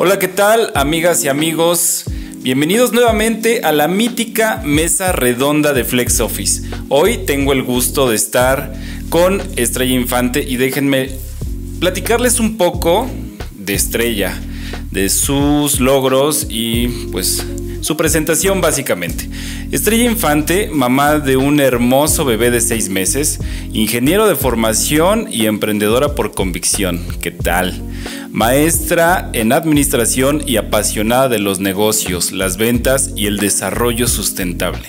Hola, ¿qué tal, amigas y amigos? Bienvenidos nuevamente a la mítica mesa redonda de Flex Office. Hoy tengo el gusto de estar con Estrella Infante y déjenme platicarles un poco de Estrella, de sus logros y pues su presentación básicamente. Estrella Infante, mamá de un hermoso bebé de seis meses, ingeniero de formación y emprendedora por convicción. ¿Qué tal? Maestra en administración y apasionada de los negocios, las ventas y el desarrollo sustentable.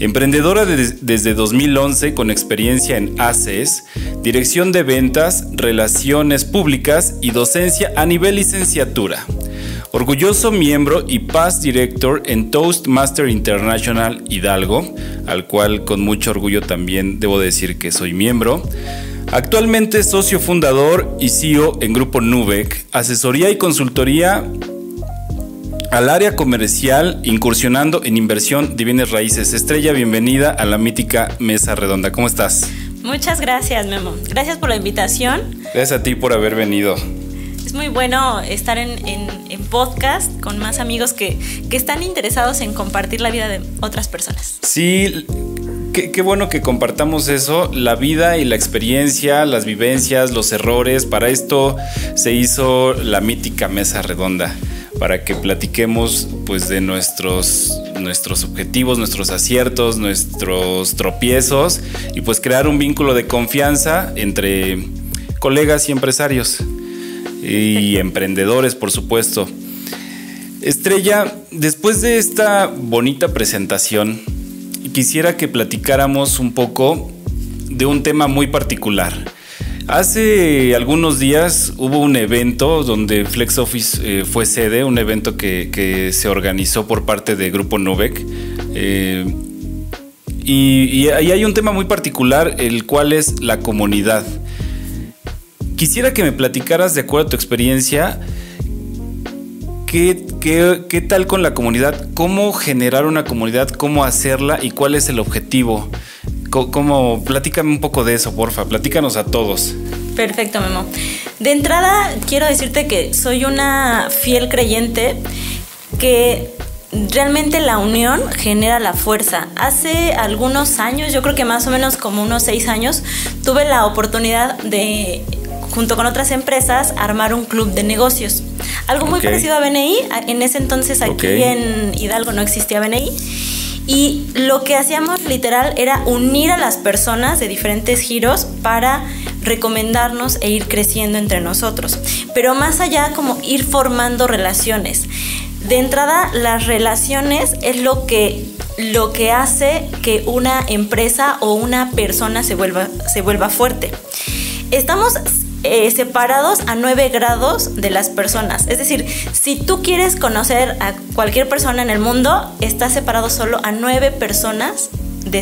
Emprendedora desde 2011 con experiencia en ACES, dirección de ventas, relaciones públicas y docencia a nivel licenciatura. Orgulloso miembro y past director en Toastmaster International Hidalgo, al cual con mucho orgullo también debo decir que soy miembro. Actualmente socio fundador y CEO en Grupo Nubec, asesoría y consultoría al área comercial, incursionando en inversión de bienes raíces. Estrella, bienvenida a la mítica Mesa Redonda. ¿Cómo estás? Muchas gracias, Memo. Gracias por la invitación. Gracias a ti por haber venido. Muy bueno estar en, podcast con más amigos que, que están interesados en compartir la vida de otras personas. Sí, Qué, bueno que compartamos eso, la vida y la experiencia, las vivencias, los errores. Para esto se hizo la mítica mesa redonda, para que platiquemos pues de nuestros, nuestros objetivos, nuestros aciertos, nuestros tropiezos y pues crear un vínculo de confianza entre colegas y empresarios y emprendedores, por supuesto. Estrella, después de esta bonita presentación, quisiera que platicáramos un poco de un tema muy particular. Hace algunos días hubo un evento donde Flex Office eh, fue sede, un evento que, se organizó por parte de Grupo Novec. Eh, y, ahí hay un tema muy particular, el cual es la comunidad. Quisiera que me platicaras, de acuerdo a tu experiencia, ¿Qué, tal con la comunidad? ¿Cómo generar una comunidad? ¿Cómo hacerla? ¿Y cuál es el objetivo? ¿Cómo? Platícame un poco de eso, porfa. Platícanos a todos. Perfecto, Memo. De entrada, quiero decirte que soy una fiel creyente que realmente la unión genera la fuerza. Hace algunos años, yo creo que más o menos como unos seis años, tuve la oportunidad de junto con otras empresas, armar un club de negocios. Algo muy parecido a BNI. En ese entonces aquí en Hidalgo no existía BNI. Y lo que hacíamos literal era unir a las personas de diferentes giros para recomendarnos e ir creciendo entre nosotros. Pero más allá como ir formando relaciones. De entrada, las relaciones es lo que, lo que hace que una empresa o una persona se vuelva, se vuelva fuerte. Estamos eh, separados a 9 grados de las personas. Es decir, si tú quieres conocer a cualquier persona en el mundo, estás separado solo a 9 personas de,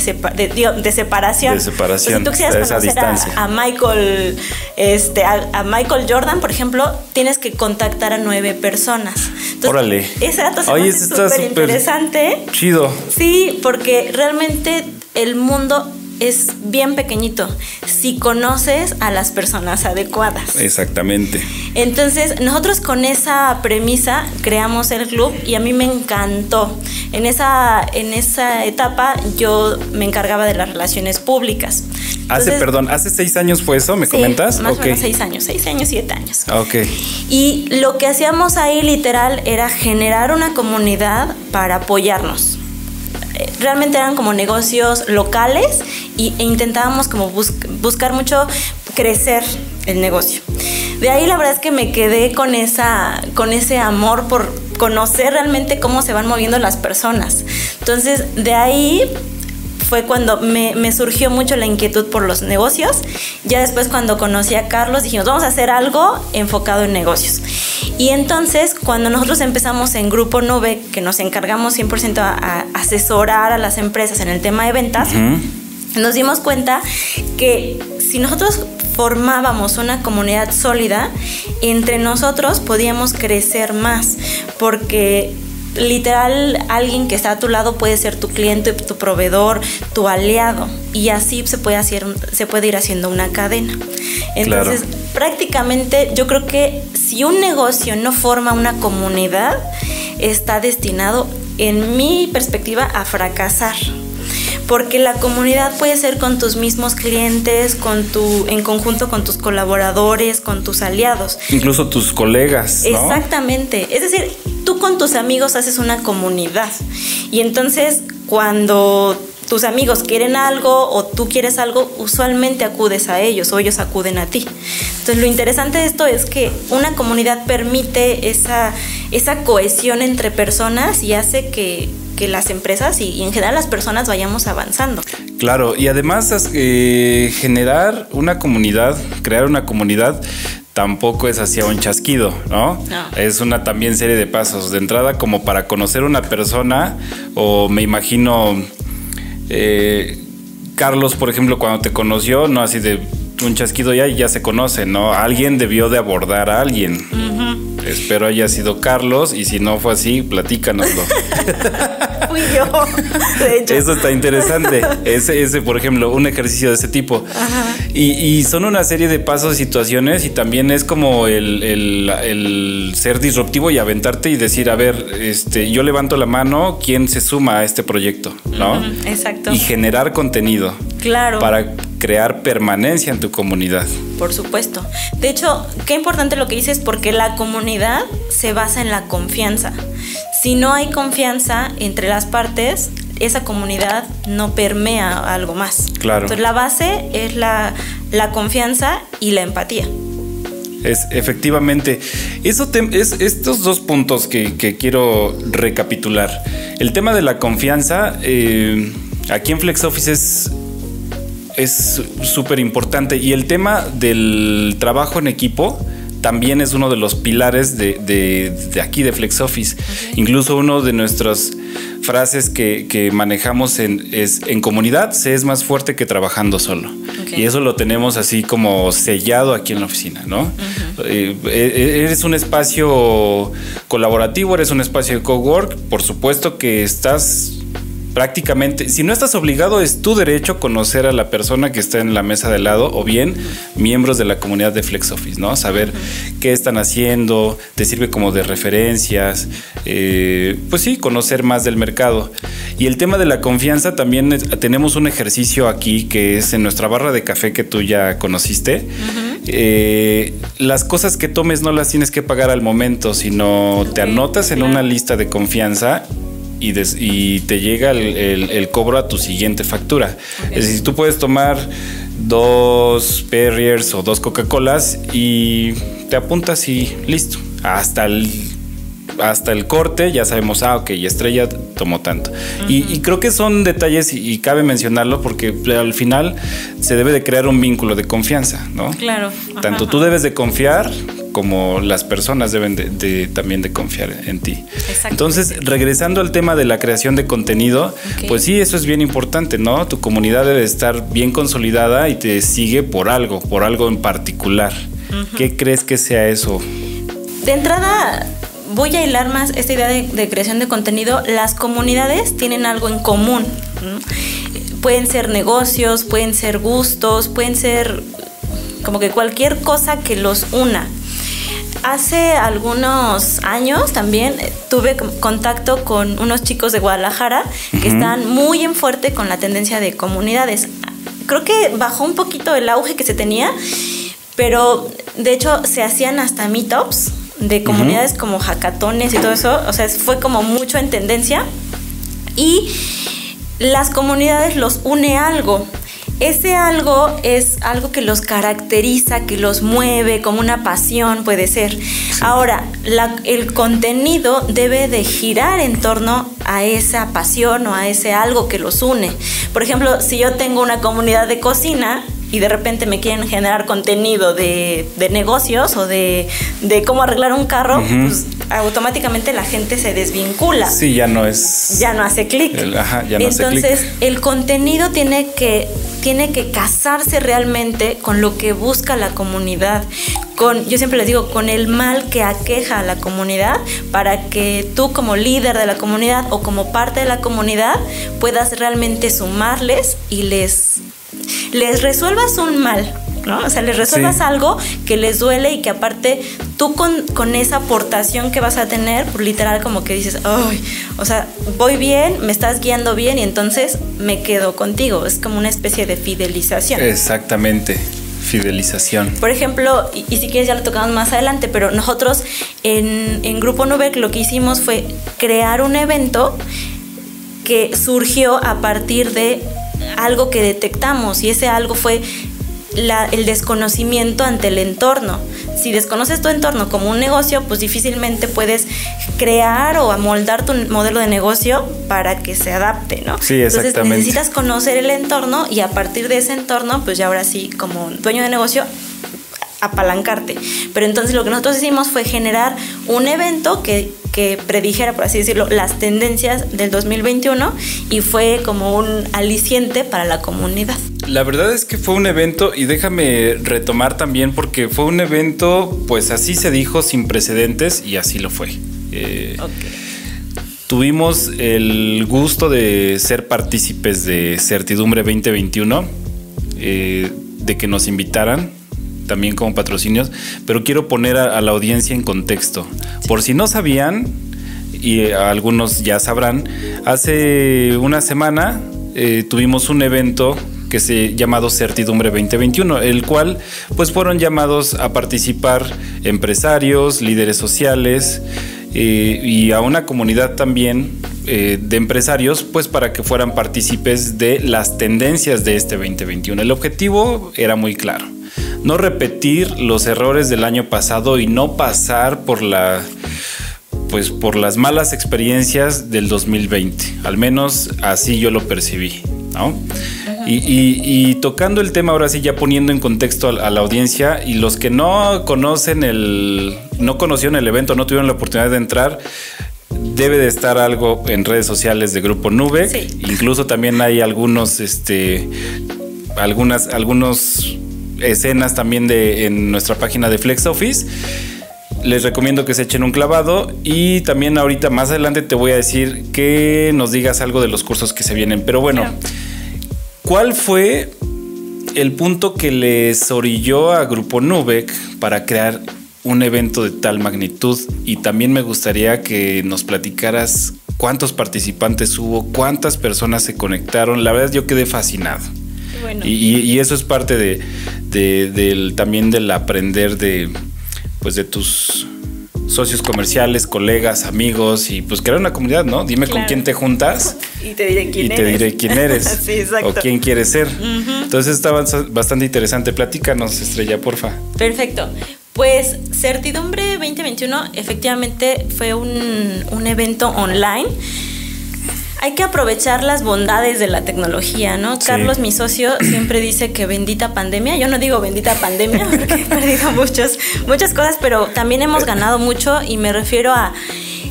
de, separación. De separación. si tú quisieras conocer a, Michael, este, a, Michael Jordan, por ejemplo, tienes que contactar a nueve personas. Órale. Ese dato se súper interesante. Chido. Sí, porque realmente el mundo es bien pequeñito si conoces a las personas adecuadas. Exactamente. Entonces, nosotros con esa premisa creamos el club y a mí me encantó. En esa, en esa etapa yo me encargaba de las relaciones públicas. hace, perdón, hace seis años fue eso, ¿me comentas? Más o menos seis años, seis años, siete años. Ok. Y lo que hacíamos ahí literal era generar una comunidad para apoyarnos realmente eran como negocios locales y, e intentábamos como buscar mucho crecer el negocio. De ahí la verdad es que me quedé con, esa, con ese amor por conocer realmente cómo se van moviendo las personas. Entonces, de ahí fue cuando me, me, surgió mucho la inquietud por los negocios. Ya después cuando conocí a Carlos dijimos, vamos a hacer algo enfocado en negocios. Y entonces, cuando nosotros empezamos en Grupo Nube, que nos encargamos 100% a, asesorar a las empresas en el tema de ventas, nos dimos cuenta que si nosotros formábamos una comunidad sólida, entre nosotros podíamos crecer más, porque literal alguien que está a tu lado puede ser tu cliente, tu proveedor, tu aliado y así se puede hacer se puede ir haciendo una cadena. Entonces, prácticamente yo creo que si un negocio no forma una comunidad está destinado en mi perspectiva a fracasar porque la comunidad puede ser con tus mismos clientes, con tu, en conjunto con tus colaboradores, con tus aliados. Incluso tus colegas. Exactamente. Es decir, tú con tus amigos haces una comunidad. Y entonces cuando tus amigos quieren algo o tú quieres algo, usualmente acudes a ellos o ellos acuden a ti. Entonces lo interesante de esto es que una comunidad permite esa, esa cohesión entre personas y hace que, las empresas y, en general las personas vayamos avanzando. Claro, y además eh, generar una comunidad, crear una comunidad tampoco es hacia un chasquido, ¿no? Es una también serie de pasos. De entrada, como para conocer una persona, o me imagino eh, Carlos, por ejemplo, cuando te conoció, no así de un chasquido ya, ya se conoce, ¿no? Alguien debió de abordar a alguien. Espero haya sido Carlos y si no fue así, platícanoslo. Fui yo, Eso está interesante. Ese, ese, por ejemplo, un ejercicio de ese tipo. Y, son una serie de pasos, situaciones y también es como el, ser disruptivo y aventarte y decir, a ver, este, yo levanto la mano, ¿quién se suma a este proyecto? ¿No? exacto. Y generar contenido. Claro. Para crear permanencia en tu comunidad. Por supuesto. De hecho, qué importante lo que dices porque la comunidad se basa en la confianza. Si no hay confianza entre las partes, esa comunidad no permea algo más. Claro. Entonces la base es la, confianza y la empatía. Es efectivamente. Eso es estos dos puntos que, quiero recapitular. El tema de la confianza, eh, aquí en FlexOffice es es súper importante. Y el tema del trabajo en equipo también es uno de los pilares de, aquí de FlexOffice. Incluso uno de nuestras frases que, manejamos en, es en comunidad se es más fuerte que trabajando solo. Y eso lo tenemos así como sellado aquí en la oficina, ¿no? Eh, eh, eres un espacio colaborativo, eres un espacio de cowork, por supuesto que estás prácticamente, si no estás obligado, es tu derecho conocer a la persona que está en la mesa de lado o bien miembros de la comunidad de FlexOffice, ¿no? Saber qué están haciendo, te sirve como de referencias, eh, pues sí, conocer más del mercado. Y el tema de la confianza, también tenemos un ejercicio aquí que es en nuestra barra de café que tú ya conociste. Eh, las cosas que tomes no las tienes que pagar al momento, sino te anotas en una lista de confianza y, te llega el, cobro a tu siguiente factura. Es decir, tú puedes tomar dos Perriers o dos Coca-Colas y te apuntas y listo. Hasta el hasta el corte ya sabemos, ah, ok, Estrella tomó tanto. y, creo que son detalles y, cabe mencionarlo porque al final se debe de crear un vínculo de confianza, ¿no? Claro. Tanto tú debes de confiar como las personas deben de, también de confiar en ti. Entonces, regresando al tema de la creación de contenido, pues sí, eso es bien importante, ¿no? Tu comunidad debe estar bien consolidada y te sigue por algo, por algo en particular. ¿Qué crees que sea eso? De entrada, voy a hilar más esta idea de, creación de contenido. Las comunidades tienen algo en común. Pueden ser negocios, pueden ser gustos, pueden ser como que cualquier cosa que los una. Hace algunos años también tuve contacto con unos chicos de Guadalajara que están muy en fuerte con la tendencia de comunidades. Creo que bajó un poquito el auge que se tenía, pero de hecho se hacían hasta meetups de comunidades como hackatones y todo eso. O sea, fue como mucho en tendencia. Y las comunidades los une algo. Ese algo es algo que los caracteriza, que los mueve, como una pasión puede ser. Ahora, el contenido debe de girar en torno a esa pasión o a ese algo que los une. Por ejemplo, si yo tengo una comunidad de cocina, y de repente me quieren generar contenido de, negocios o de, cómo arreglar un carro, pues automáticamente la gente se desvincula. Sí, ya no es. Ya no hace clic. Entonces, el contenido tiene que, tiene que casarse realmente con lo que busca la comunidad, con, yo siempre les digo, con el mal que aqueja a la comunidad para que tú como líder de la comunidad o como parte de la comunidad puedas realmente sumarles y les, les resuelvas un mal, ¿no? O sea, les resuelvas algo que les duele y que aparte tú con, con, esa aportación que vas a tener, pues, literal como que dices, ay, o sea, voy bien, me estás guiando bien y entonces me quedo contigo. Es como una especie de fidelización. Exactamente fidelización. Por ejemplo, y, si quieres ya lo tocamos más adelante, pero nosotros en, en Grupo Nubek lo que hicimos fue crear un evento que surgió a partir de algo que detectamos y ese algo fue el desconocimiento ante el entorno. Si desconoces tu entorno como un negocio, pues difícilmente puedes crear o amoldar tu modelo de negocio para que se adapte, ¿no? Sí, exactamente. Entonces necesitas conocer el entorno y a partir de ese entorno, pues ya ahora sí, como dueño de negocio, apalancarte. Pero entonces lo que nosotros hicimos fue generar un evento que, que, predijera, por así decirlo, las tendencias del 2021 y fue como un aliciente para la comunidad. La verdad es que fue un evento, y déjame retomar también, porque fue un evento, pues así se dijo, sin precedentes, y así lo fue. Eh, tuvimos el gusto de ser partícipes de Certidumbre 2021, eh, de que nos invitaran también como patrocinios, pero quiero poner a, la audiencia en contexto. Por si no sabían, y algunos ya sabrán, hace una semana eh, tuvimos un evento que se llamado Certidumbre 2021, el cual pues fueron llamados a participar empresarios, líderes sociales eh, y a una comunidad también eh, de empresarios pues para que fueran partícipes de las tendencias de este 2021. El objetivo era muy claro, no repetir los errores del año pasado y no pasar por la pues por las malas experiencias del 2020, al menos así yo lo percibí, ¿no? Y, tocando el tema ahora sí, ya poniendo en contexto a, la audiencia y los que no conocen el, no conocieron el evento, no tuvieron la oportunidad de entrar, debe de estar algo en redes sociales de Grupo Nube. Incluso también hay algunos, este, algunas, algunos escenas también de en nuestra página de Flex Office. Les recomiendo que se echen un clavado y también ahorita más adelante te voy a decir que nos digas algo de los cursos que se vienen. Pero bueno. ¿Cuál fue el punto que les orilló a Grupo Nubek para crear un evento de tal magnitud? Y también me gustaría que nos platicaras cuántos participantes hubo, cuántas personas se conectaron. La verdad yo quedé fascinado. Y, eso es parte de, también del aprender de, pues de tus socios comerciales, colegas, amigos y pues crear una comunidad, ¿no? Dime con quién te juntas. Y te diré quién y te diré quién eres. sí, exacto. O quién quieres ser. Entonces está bastante interesante. Platícanos, Estrella, porfa. Perfecto. Pues Certidumbre 2021 efectivamente fue un, un evento online hay que aprovechar las bondades de la tecnología, ¿no? Carlos, mi socio, siempre dice que bendita pandemia. Yo no digo bendita pandemia porque he perdido muchos, muchas cosas, pero también hemos ganado mucho y me refiero a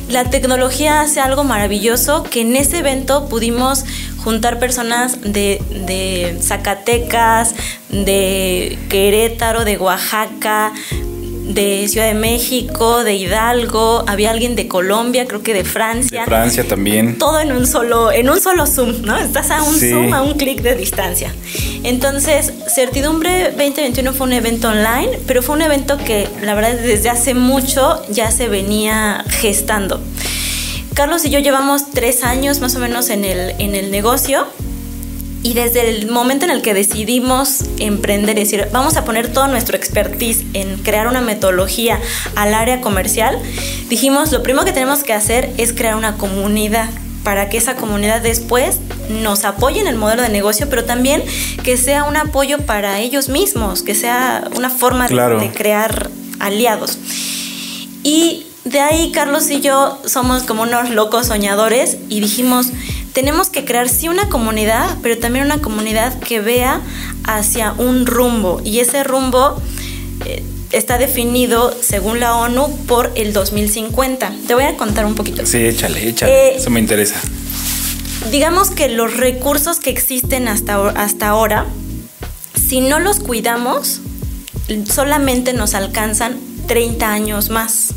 la tecnología hace algo maravilloso que en ese evento pudimos juntar personas de, de Zacatecas, de Querétaro, de Oaxaca, de Ciudad de México, de Hidalgo, había alguien de Colombia, creo que de Francia. De Francia también. Todo en un solo, en un solo Zoom, ¿no? Estás a un Zoom, a un clic de distancia. Entonces, Certidumbre 2021 fue un evento online, pero fue un evento que la verdad desde hace mucho ya se venía gestando. Carlos y yo llevamos tres años más o menos en el, en el negocio y desde el momento en el que decidimos emprender, es decir, vamos a poner todo nuestro expertise en crear una metodología al área comercial, dijimos, lo primero que tenemos que hacer es crear una comunidad para que esa comunidad después nos apoye en el modelo de negocio, pero también que sea un apoyo para ellos mismos, que sea una forma de, de crear aliados. Y de ahí Carlos y yo somos como unos locos soñadores y dijimos, tenemos que crear sí una comunidad, pero también una comunidad que vea hacia un rumbo. Y ese rumbo eh, está definido, según la ONU, por el 2050. Te voy a contar un poquito. Sí, échale, échale. Eh, Eso me interesa. Digamos que los recursos que existen hasta, hasta ahora, si no los cuidamos, solamente nos alcanzan 30 años más.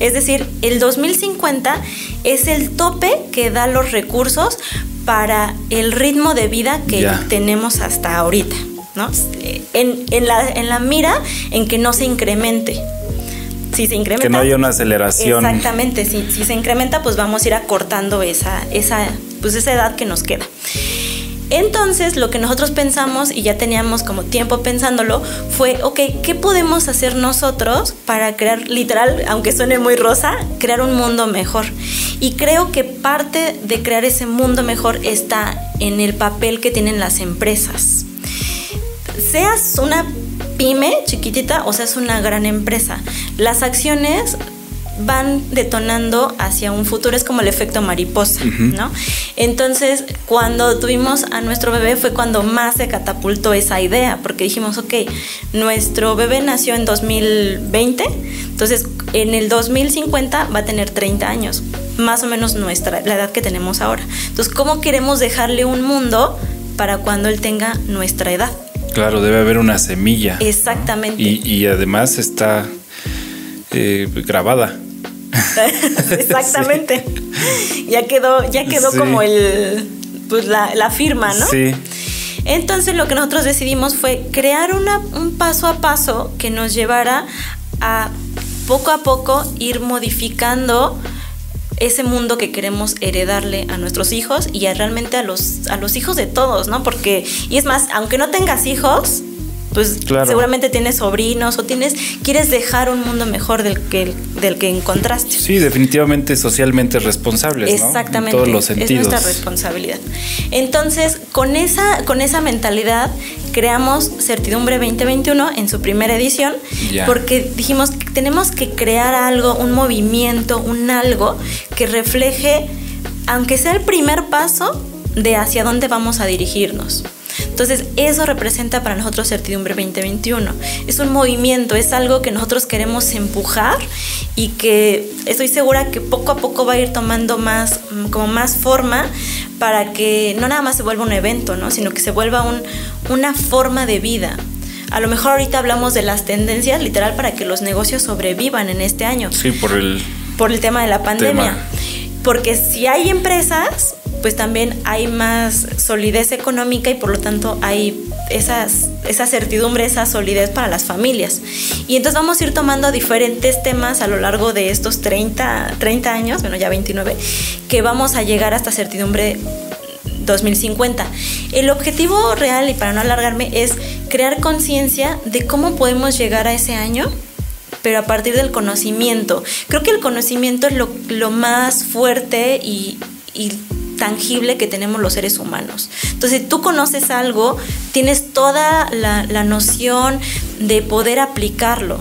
Es decir, el 2050 es el tope que da los recursos para el ritmo de vida que tenemos hasta ahorita. ¿no? En, la, en la mira en que no se incremente. Si se incrementa. Que no haya una aceleración. Exactamente. Si, si se incrementa, pues vamos a ir acortando esa, esa, pues esa edad que nos queda. Entonces lo que nosotros pensamos, y ya teníamos como tiempo pensándolo, fue, ok, ¿qué podemos hacer nosotros para crear, literal, aunque suene muy rosa, crear un mundo mejor? Y creo que parte de crear ese mundo mejor está en el papel que tienen las empresas. Seas una pyme chiquitita o seas una gran empresa, las acciones van detonando hacia un futuro, es como el efecto mariposa, ¿no? Entonces, cuando tuvimos a nuestro bebé fue cuando más se catapultó esa idea, porque dijimos, ok, nuestro bebé nació en 2020, entonces en el 2050 va a tener 30 años, más o menos nuestra, la edad que tenemos ahora. Entonces, ¿cómo queremos dejarle un mundo para cuando él tenga nuestra edad? Claro, debe haber una semilla. Exactamente. Y, además está eh, grabada. Exactamente. Ya quedó, ya quedó como el pues la, firma, ¿no? Sí. Entonces lo que nosotros decidimos fue crear una, un paso a paso que nos llevara a poco a poco ir modificando ese mundo que queremos heredarle a nuestros hijos y realmente a los, a los hijos de todos, ¿no? Porque, y es más, aunque no tengas hijos, pues seguramente tienes sobrinos o tienes quieres dejar un mundo mejor del que del que encontraste. Sí, definitivamente socialmente responsables, Exactamente. En todos los sentidos. Es nuestra responsabilidad. Entonces, con esa con esa mentalidad creamos Certidumbre 2021 en su primera edición porque dijimos que tenemos que crear algo, un movimiento, un algo que refleje aunque sea el primer paso de hacia dónde vamos a dirigirnos. Entonces, eso representa para nosotros Certidumbre 2021. Es un movimiento, es algo que nosotros queremos empujar y que estoy segura que poco a poco va a ir tomando más, mm, como más forma para que no nada más se vuelva un evento, ¿no? sino que se vuelva un, una forma de vida. A lo mejor ahorita hablamos de las tendencias, literal, para que los negocios sobrevivan en este año. Sí, por el, por el tema de la pandemia. Porque si hay empresas, pues también hay más solidez económica y por lo tanto hay esas, esa certidumbre, esa solidez para las familias. Y entonces vamos a ir tomando diferentes temas a lo largo de estos 30, 30 años, bueno ya 29, que vamos a llegar hasta certidumbre 2050. El objetivo real, y para no alargarme, es crear conciencia de cómo podemos llegar a ese año pero a partir del conocimiento. Creo que el conocimiento es lo, lo más fuerte y, y tangible que tenemos los seres humanos. Entonces, si tú conoces algo, tienes toda la, noción de poder aplicarlo.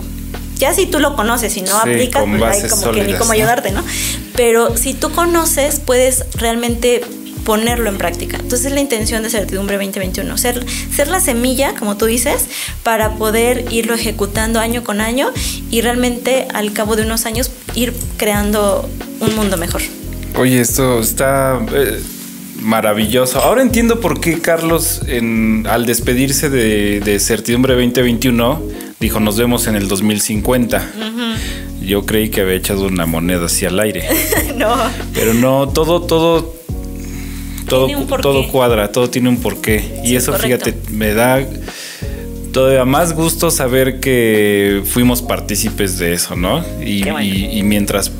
Ya si tú lo conoces y no aplicas, pues hay como que ni cómo ayudarte, ¿no? Pero si tú conoces, puedes realmente ponerlo en práctica. Entonces la intención de Certidumbre 2021, ser, ser la semilla, como tú dices, para poder irlo ejecutando año con año y realmente al cabo de unos años ir creando un mundo mejor. Oye, esto está eh, maravilloso. Ahora entiendo por qué Carlos, al despedirse de, Certidumbre 2021, dijo: Nos vemos en el 2050. Yo creí que había echado una moneda hacia el aire. no. Pero no, todo, todo. Todo, todo cuadra, todo tiene un porqué. y eso, fíjate, me da todavía más gusto saber que fuimos partícipes de eso, ¿no? y, y mientras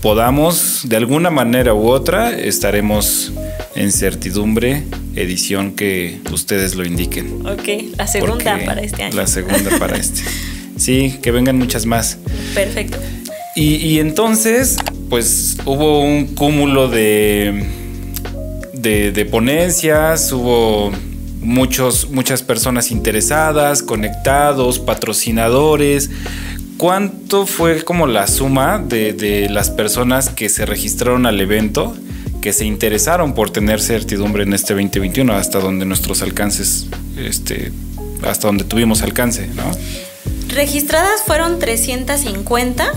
podamos, de alguna manera u otra, estaremos en certidumbre, edición que ustedes lo indiquen. Ok, la segunda para este año. La segunda para este. Sí, que vengan muchas más. Perfecto. Y, entonces, pues hubo un cúmulo de, de, de ponencias, hubo muchos, muchas personas interesadas, conectados, patrocinadores. ¿Cuánto fue como la suma de, las personas que se registraron al evento, que se interesaron por tener certidumbre en este 2021, hasta donde nuestros alcances, este, hasta donde tuvimos alcance, ¿no? Registradas fueron 350,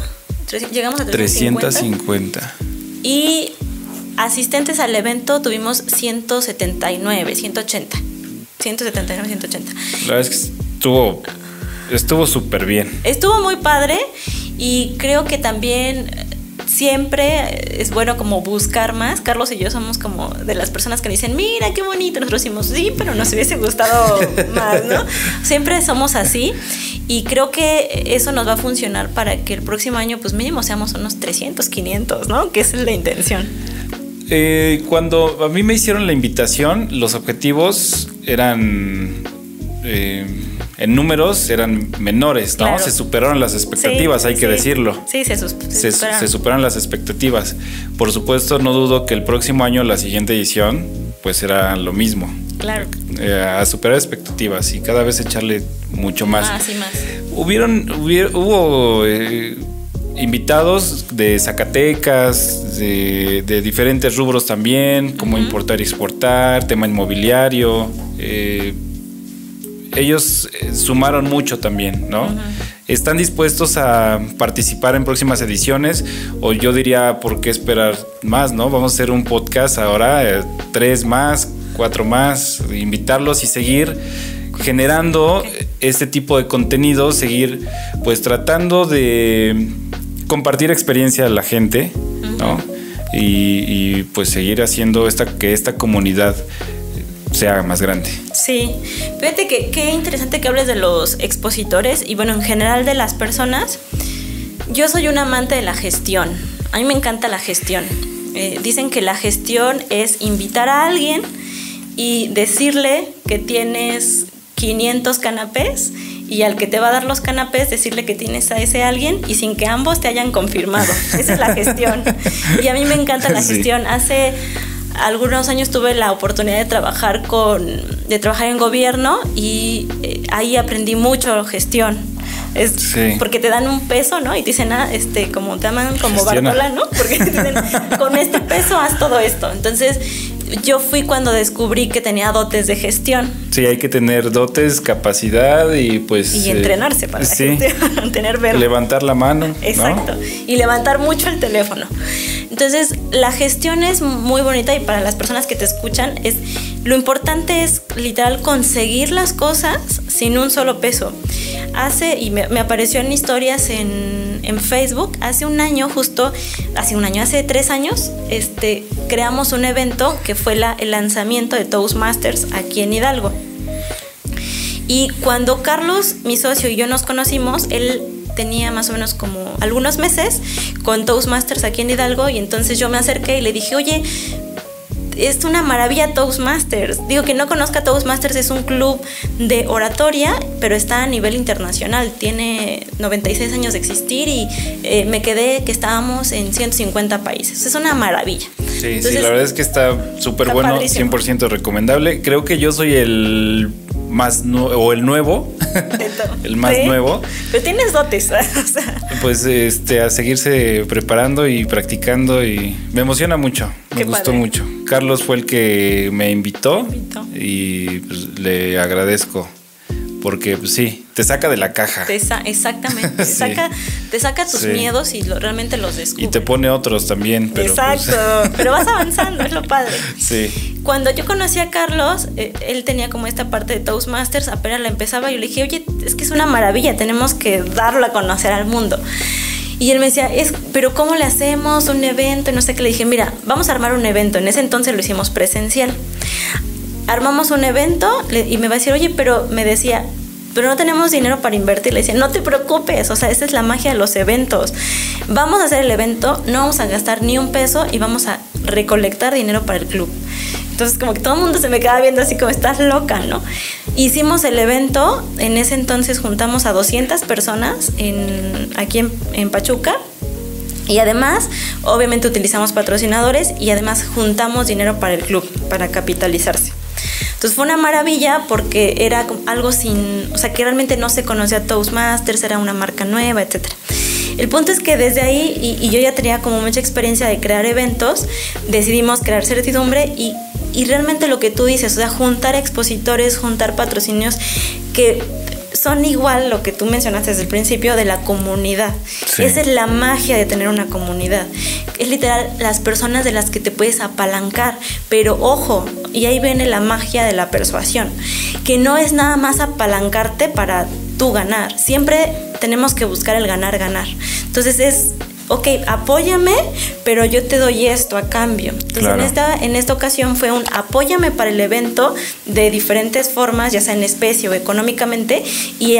llegamos a 350. 350. Y asistentes al evento tuvimos 179, 180. 179, 180. La verdad es que estuvo Estuvo súper bien. Estuvo muy padre y creo que también siempre es bueno como buscar más. Carlos y yo somos como de las personas que dicen, mira qué bonito. Nosotros decimos, sí, pero nos hubiese gustado más, ¿no? Siempre somos así y creo que eso nos va a funcionar para que el próximo año, pues mínimo seamos unos 300, 500, ¿no? Que esa es la intención. Eh, cuando a mí me hicieron la invitación, los objetivos eran... Eh, en números eran menores, ¿no? Se superaron las expectativas, hay que decirlo. Sí, se, superaron. las expectativas. Por supuesto, no dudo que el próximo año, la siguiente edición, pues será lo mismo. Claro. Eh, a superar expectativas y cada vez echarle mucho más. Más y más. Hubieron, hubo eh, invitados de Zacatecas, de, diferentes rubros también, como importar y exportar, tema inmobiliario. Eh, ellos eh, sumaron mucho también, ¿no? ¿Están dispuestos a participar en próximas ediciones? O yo diría, ¿por qué esperar más, no? Vamos a hacer un podcast ahora, eh, tres más, cuatro más, invitarlos y seguir generando este tipo de contenido, seguir pues tratando de compartir experiencia a la gente, ¿no? Y, y, pues seguir haciendo esta, que esta comunidad sea más grande. Sí, fíjate que qué interesante que hables de los expositores y bueno, en general de las personas. Yo soy un amante de la gestión. A mí me encanta la gestión. Eh, dicen que la gestión es invitar a alguien y decirle que tienes 500 canapés y al que te va a dar los canapés decirle que tienes a ese alguien y sin que ambos te hayan confirmado. Esa es la gestión. Y a mí me encanta la gestión. Hace algunos años tuve la oportunidad de trabajar con de trabajar en gobierno y eh, ahí aprendí mucho gestión es porque te dan un peso, ¿no? Y te dicen, ah, este, como te llaman como Bartola, ¿no? Porque te dicen, con este peso haz todo esto. Entonces, yo fui cuando descubrí que tenía dotes de gestión. Sí, hay que tener dotes, capacidad y pues... Y entrenarse para sí, tener verbo. Levantar la mano. Exacto. Y levantar mucho el teléfono. Entonces, la gestión es muy bonita y para las personas que te escuchan es... Lo importante es literal conseguir las cosas sin un solo peso. Hace, y me, apareció en historias en, en, Facebook, hace un año, justo, hace un año, hace tres años, este, creamos un evento que fue la, el lanzamiento de Toastmasters aquí en Hidalgo. Y cuando Carlos, mi socio y yo nos conocimos, él tenía más o menos como algunos meses con Toastmasters aquí en Hidalgo y entonces yo me acerqué y le dije, oye, es una maravilla Toastmasters. Digo que no conozca Toastmasters, es un club de oratoria, pero está a nivel internacional. Tiene 96 años de existir y eh, me quedé que estábamos en 150 países. Es una maravilla. Sí, sí, la verdad es que está súper bueno, 100% recomendable. Creo que yo soy el más o el nuevo, el más nuevo. Pero tienes dotes. Pues este a seguirse preparando y practicando y me emociona mucho, me gustó mucho. Carlos fue el que me invitó, y pues, le agradezco porque pues, sí, te saca de la caja. exactamente, te, saca, te saca tus miedos y realmente los descubre. Y te pone otros también. Pero, pues, Exacto, pero vas avanzando, es lo padre. Sí. Cuando yo conocí a Carlos, eh, él tenía como esta parte de Toastmasters, apenas la empezaba, yo le dije, oye, es que es una maravilla, tenemos que darlo a conocer al mundo. Y él me decía, es, pero ¿cómo le hacemos un evento? Y no sé qué. Le dije, mira, vamos a armar un evento. En ese entonces lo hicimos presencial armamos un evento y me va a decir, oye, pero me decía, pero no tenemos dinero para invertir. Le decía, no te preocupes, o sea, esa es la magia de los eventos. Vamos a hacer el evento, no vamos a gastar ni un peso y vamos a recolectar dinero para el club. Entonces, como que todo el mundo se me queda viendo así como estás loca, ¿no? Hicimos el evento, en ese entonces juntamos a 200 personas aquí en, en Pachuca. Y además, obviamente utilizamos patrocinadores y además juntamos dinero para el club, para capitalizarse. Entonces fue una maravilla porque era algo sin, o sea, que realmente no se conocía Toastmasters, era una marca nueva, etc. El punto es que desde ahí, y, yo ya tenía como mucha experiencia de crear eventos, decidimos crear certidumbre y, y realmente lo que tú dices, o sea, juntar expositores, juntar patrocinios que son igual lo que tú mencionaste desde el principio de la comunidad. Esa es la magia de tener una comunidad. Es literal las personas de las que te puedes apalancar. Pero ojo, y ahí viene la magia de la persuasión, que no es nada más apalancarte para tú ganar. Siempre tenemos que buscar el ganar, ganar. Entonces es ok, apóyame, pero yo te doy esto a cambio. Entonces en, esta, en esta ocasión fue un apóyame para el evento de diferentes formas, ya sea en especie o económicamente, y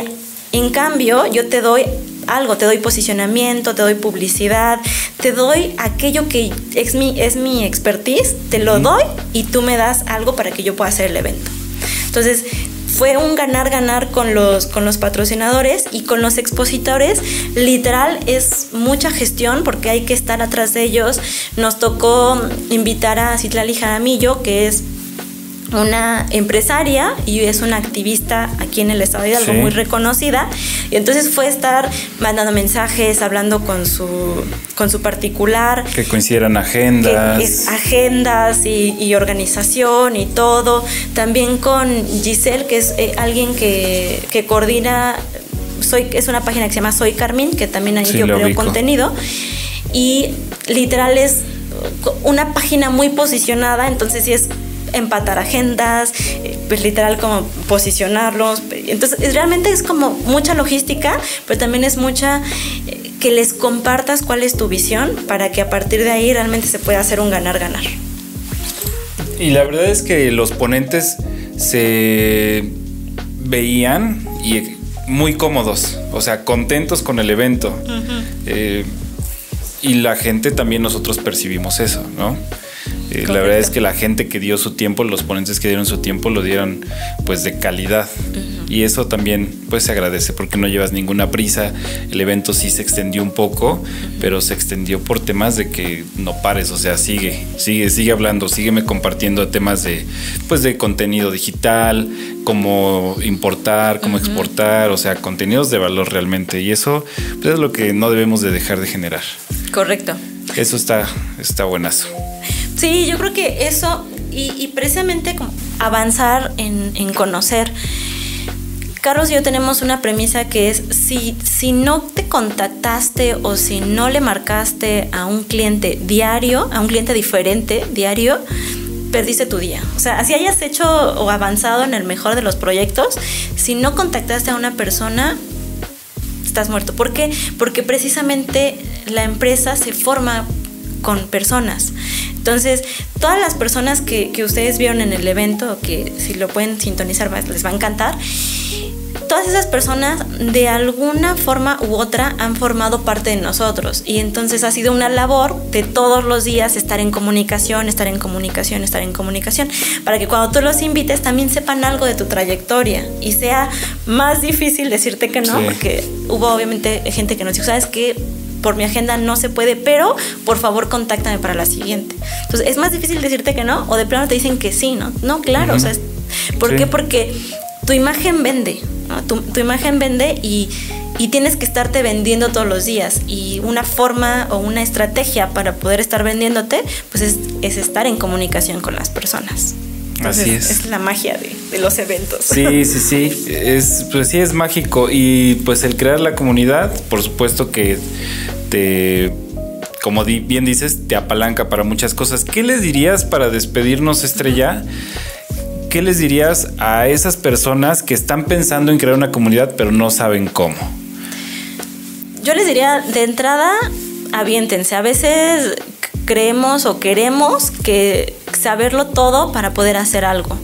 en cambio yo te doy algo, te doy posicionamiento, te doy publicidad, te doy aquello que es mi, es mi expertise, te lo doy y tú me das algo para que yo pueda hacer el evento. Entonces, fue un ganar-ganar con los, con los patrocinadores y con los expositores. Literal es mucha gestión porque hay que estar atrás de ellos. Nos tocó invitar a Citlali Jaramillo, que es una empresaria y es una activista aquí en el estado de Hidalgo muy reconocida. Y entonces fue estar mandando mensajes hablando con su con su particular. Que coincidieran agendas. Agendas y, organización y todo. También con Giselle que es eh, alguien que, que coordina soy es una página que se llama Soy Carmín que también ahí yo creo contenido. Y literal es una página muy posicionada entonces sí es empatar agendas, eh, pues literal como posicionarlos. Entonces, realmente es como mucha logística, pero también es mucha eh, que les compartas cuál es tu visión para que a partir de ahí realmente se pueda hacer un ganar-ganar. Y la verdad es que los ponentes se veían y muy cómodos, o sea, contentos con el evento. Eh, y la gente también nosotros percibimos eso, ¿no? Eh, la verdad es que la gente que dio su tiempo, los ponentes que dieron su tiempo, lo dieron pues de calidad. Y eso también pues se agradece porque no llevas ninguna prisa. El evento sí se extendió un poco, pero se extendió por temas de que no pares, o sea, sigue, sigue, sigue hablando, sígueme compartiendo temas de pues de contenido digital, cómo importar, cómo exportar, o sea, contenidos de valor realmente. Y eso pues, es lo que no debemos de dejar de generar. Correcto. Eso está, está buenazo. Sí, yo creo que eso y, precisamente avanzar en, conocer. Carlos y yo tenemos una premisa que es si, si no te contactaste o si no le marcaste a un cliente diario, a un cliente diferente diario, perdiste tu día. O sea, si hayas hecho o avanzado en el mejor de los proyectos, si no contactaste a una persona, estás muerto. ¿Por qué? Porque precisamente la empresa se forma con personas. Entonces, todas las personas que, ustedes vieron en el evento, que si lo pueden sintonizar les va a encantar, todas esas personas de alguna forma u otra han formado parte de nosotros y entonces ha sido una labor de todos los días estar en comunicación, estar en comunicación, estar en comunicación, para que cuando tú los invites también sepan algo de tu trayectoria y sea más difícil decirte que no, porque hubo obviamente gente que nos dijo, ¿sabes qué? Por mi agenda no se puede, pero por favor contáctame para la siguiente. Entonces, es más difícil decirte que no o de plano te dicen que sí, ¿no? No, claro, o sea, ¿por qué? Porque tu imagen vende, tu, imagen vende y, tienes que estarte vendiendo todos los días y una forma o una estrategia para poder estar vendiéndote, pues es, es estar en comunicación con las personas. Así es. Es la magia de, de, los eventos. Sí, sí, sí. Es, pues sí, es mágico. Y pues el crear la comunidad, por supuesto que te, como bien dices, te apalanca para muchas cosas. ¿Qué les dirías para despedirnos, Estrella? ¿Qué les dirías a esas personas que están pensando en crear una comunidad pero no saben cómo? Yo les diría, de entrada, aviéntense. A veces creemos o queremos que saberlo todo para poder hacer algo.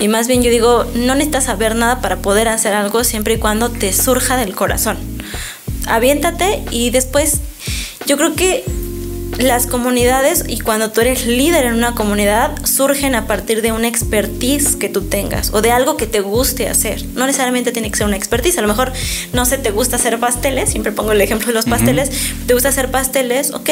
Y más bien yo digo, no necesitas saber nada para poder hacer algo siempre y cuando te surja del corazón. Aviéntate y después yo creo que las comunidades y cuando tú eres líder en una comunidad surgen a partir de una expertise que tú tengas o de algo que te guste hacer. No necesariamente tiene que ser una expertise. A lo mejor, no sé, te gusta hacer pasteles, siempre pongo el ejemplo de los pasteles, te gusta hacer pasteles, ok,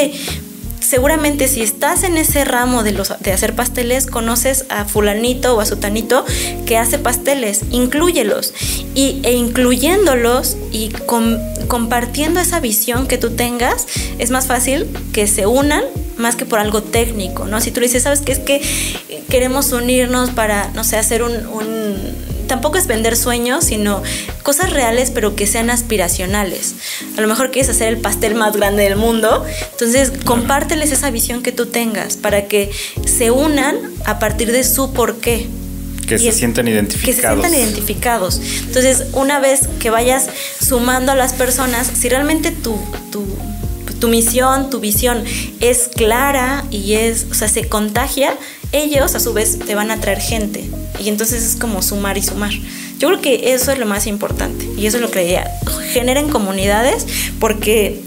seguramente si estás en ese ramo de, los, de hacer pasteles, conoces a fulanito o a sutanito que hace pasteles, inclúyelos y, e incluyéndolos y compartiendo esa visión que tú tengas, es más fácil que se unan más que por algo técnico, ¿no? Si tú le dices, ¿sabes qué? Es que queremos unirnos para, no sé, hacer un tampoco es vender sueños, sino cosas reales pero que sean aspiracionales. A lo mejor quieres hacer el pastel más grande del mundo, entonces compárteles esa visión que tú tengas para que se unan a partir de su por qué. Que se sientan identificados. Que se sientan identificados. Entonces, una vez que vayas sumando a las personas, si realmente tu, tu, tu misión, tu visión es clara y es, o sea, se contagia, ellos a su vez te van a traer gente. Y entonces es como sumar y sumar. Yo creo que eso es lo más importante y eso es lo que generen comunidades porque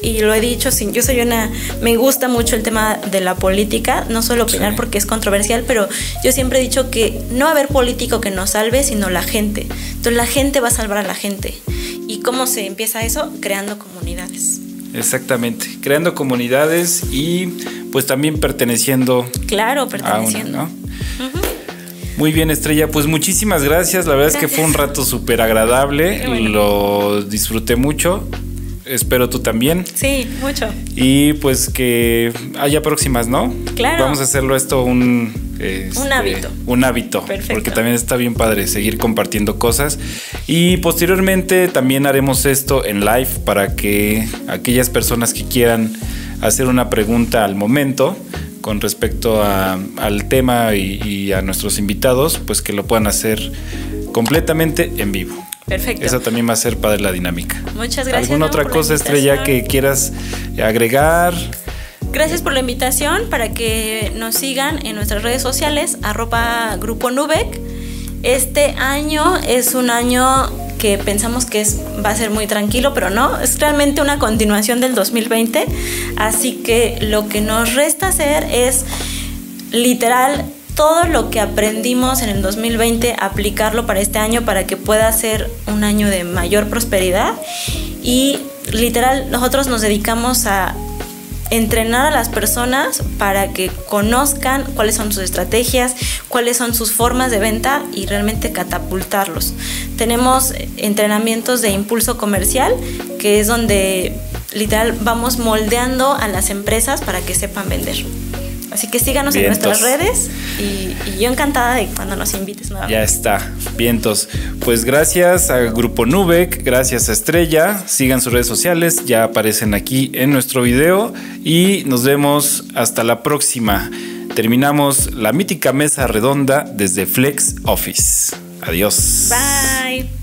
y lo he dicho, yo soy una, me gusta mucho el tema de la política, no suelo opinar porque es controversial, pero yo siempre he dicho que no va a haber político que nos salve, sino la gente. Entonces la gente va a salvar a la gente. ¿Y cómo se empieza eso? Creando comunidades. Exactamente, creando comunidades y pues también perteneciendo. Claro, perteneciendo. Muy bien, Estrella. Pues muchísimas gracias. La verdad es que fue un rato súper agradable. Lo disfruté mucho. Espero tú también. Sí, mucho. Y pues que haya próximas, ¿no? Claro. Vamos a hacerlo esto un... Este, un hábito. Un hábito. Perfecto. Porque también está bien padre seguir compartiendo cosas. Y posteriormente también haremos esto en live para que aquellas personas que quieran hacer una pregunta al momento con respecto al tema y, a nuestros invitados, pues que lo puedan hacer completamente en vivo. Perfecto. Eso también va a ser padre la dinámica. Muchas gracias. ¿Alguna otra cosa, Estrella, que quieras agregar? Gracias por la invitación para que nos sigan en nuestras redes sociales, arroba Grupo Nubec. Este año es un año que pensamos que es, va a ser muy tranquilo, pero no, es realmente una continuación del 2020. Así que lo que nos resta hacer es literal todo lo que aprendimos en el 2020, aplicarlo para este año para que pueda ser un año de mayor prosperidad. Y literal, nosotros nos dedicamos a entrenar a las personas para que conozcan cuáles son sus estrategias, cuáles son sus formas de venta y realmente catapultarlos. Tenemos entrenamientos de impulso comercial, que es donde literal vamos moldeando a las empresas para que sepan vender. Así que síganos en nuestras redes y, yo encantada de cuando nos invites nuevamente. Ya está, vientos. Pues gracias a Grupo Nubek, gracias a Estrella, sigan sus redes sociales, ya aparecen aquí en nuestro video y nos vemos hasta la próxima. Terminamos la mítica mesa redonda desde Flex Office. Adiós. Bye.